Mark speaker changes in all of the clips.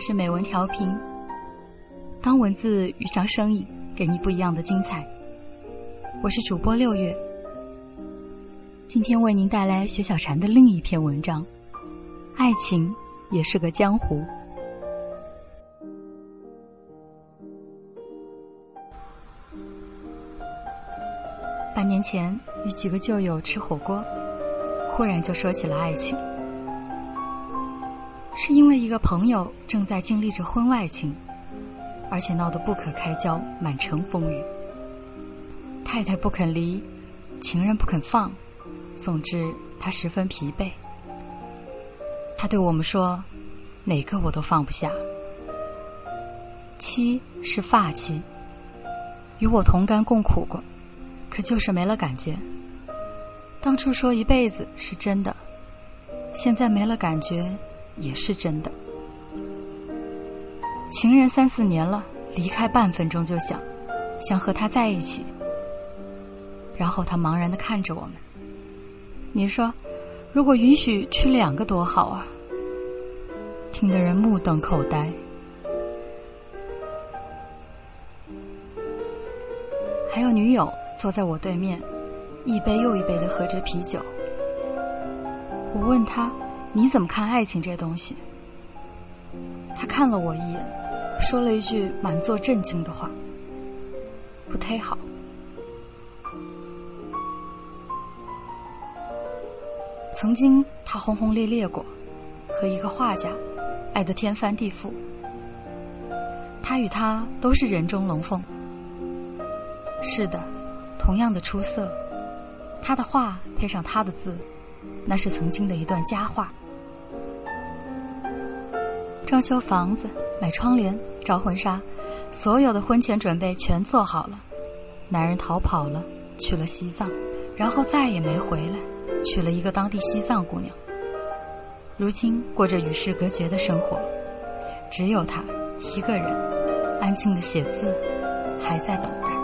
Speaker 1: 是美文调频。当文字遇上声音，给你不一样的精彩。我是主播六月，今天为您带来薛小婵的另一篇文章：爱情也是个江湖。半年前与几个旧友吃火锅，忽然就说起了爱情。是因为一个朋友正在经历着婚外情，而且闹得不可开交，满城风雨。太太不肯离，情人不肯放，总之他十分疲惫。他对我们说：“哪个我都放不下。”妻是发妻，与我同甘共苦过，可就是没了感觉。当初说一辈子是真的，现在没了感觉。也是真的。情人三四年了，离开半分钟就想，想和他在一起。然后他茫然的看着我们。你说，如果允许娶两个多好啊！听得人目瞪口呆。还有女友坐在我对面，一杯又一杯的喝着啤酒。我问他。你怎么看爱情这东西？他看了我一眼，说了一句满座震惊的话：“不忒好。”曾经他轰轰烈烈过，和一个画家爱得天翻地覆。他与他都是人中龙凤。是的，同样的出色，他的画配上他的字。那是曾经的一段佳话。装修房子、买窗帘、找婚纱，所有的婚前准备全做好了。男人逃跑了，去了西藏，然后再也没回来，娶了一个当地西藏姑娘。如今过着与世隔绝的生活，只有他一个人，安静的写字，还在等待。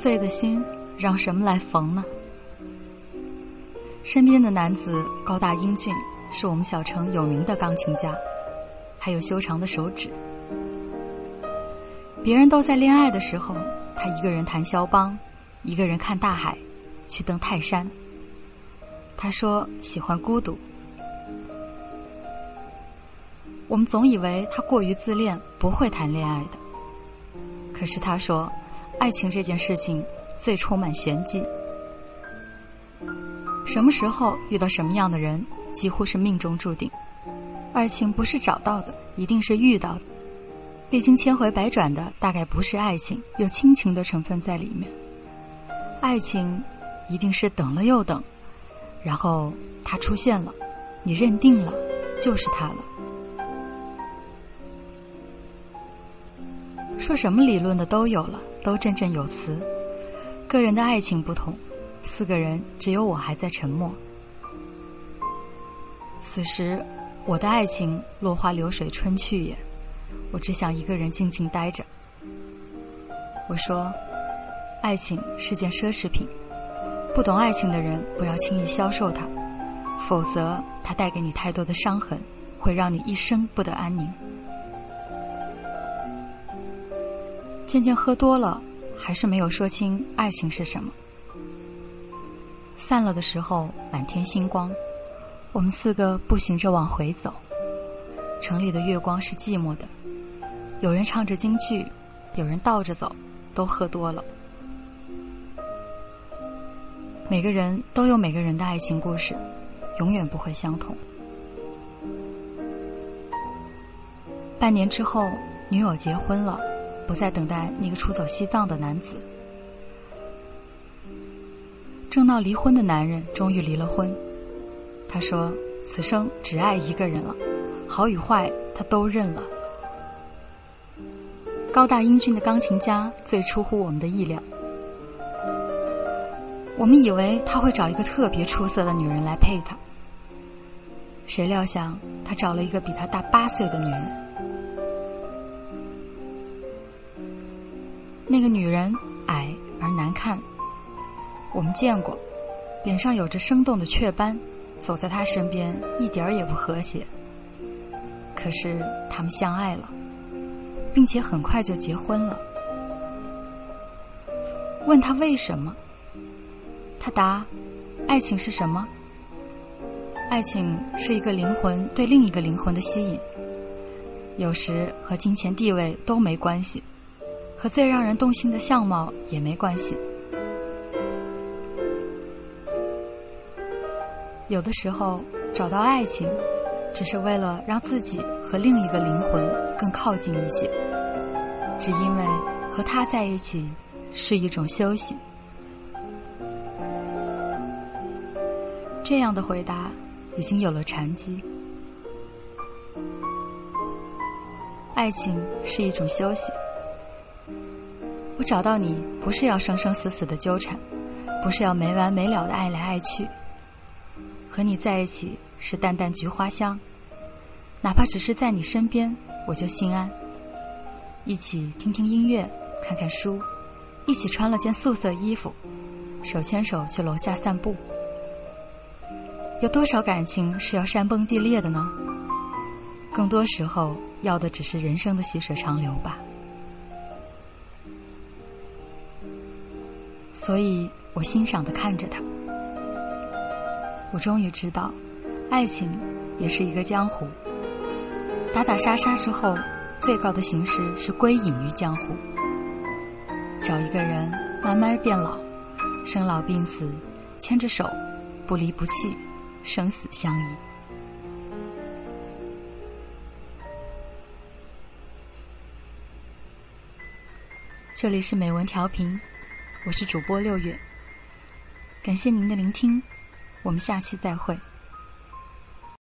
Speaker 1: 碎的心，让什么来缝呢？身边的男子高大英俊，是我们小城有名的钢琴家，还有修长的手指。别人都在恋爱的时候，他一个人弹肖邦，一个人看大海，去登泰山。他说喜欢孤独。我们总以为他过于自恋，不会谈恋爱的。可是他说。爱情这件事情最充满玄机。什么时候遇到什么样的人，几乎是命中注定。爱情不是找到的，一定是遇到的。历经千回百转的，大概不是爱情，有亲情的成分在里面。爱情一定是等了又等，然后他出现了，你认定了，就是他了。说什么理论的都有了。都振振有词，个人的爱情不同，四个人只有我还在沉默。此时，我的爱情落花流水春去也，我只想一个人静静待着。我说，爱情是件奢侈品，不懂爱情的人不要轻易销售它，否则它带给你太多的伤痕，会让你一生不得安宁。渐渐喝多了，还是没有说清爱情是什么。散了的时候，满天星光，我们四个步行着往回走。城里的月光是寂寞的，有人唱着京剧，有人倒着走，都喝多了。每个人都有每个人的爱情故事，永远不会相同。半年之后，女友结婚了。不再等待那个出走西藏的男子。正闹离婚的男人终于离了婚。他说：“此生只爱一个人了，好与坏他都认了。”高大英俊的钢琴家最出乎我们的意料。我们以为他会找一个特别出色的女人来配他，谁料想他找了一个比他大八岁的女人。那个女人矮而难看，我们见过，脸上有着生动的雀斑，走在他身边一点儿也不和谐。可是他们相爱了，并且很快就结婚了。问他为什么？他答：“爱情是什么？爱情是一个灵魂对另一个灵魂的吸引。有时和金钱地位都没关系，和最让人动心的相貌也没关系。有的时候找到爱情，只是为了让自己和另一个灵魂更靠近一些，只因为和他在一起是一种休息。”这样的回答已经有了禅机。爱情是一种休息。我找到你，不是要生生死死的纠缠，不是要没完没了的爱来爱去。和你在一起是淡淡菊花香，哪怕只是在你身边，我就心安。一起听听音乐，看看书，一起穿了件素色衣服，手牵手去楼下散步。有多少感情是要山崩地裂的呢？更多时候要的只是人生的细水长流吧。所以我欣赏的看着他，我终于知道，爱情也是一个江湖。打打杀杀之后，最高的形式是归隐于江湖，找一个人慢慢变老，生老病死，牵着手，不离不弃。生死相依。这里是美文调频，我是主播六月，感谢您的聆听，我们下期再会。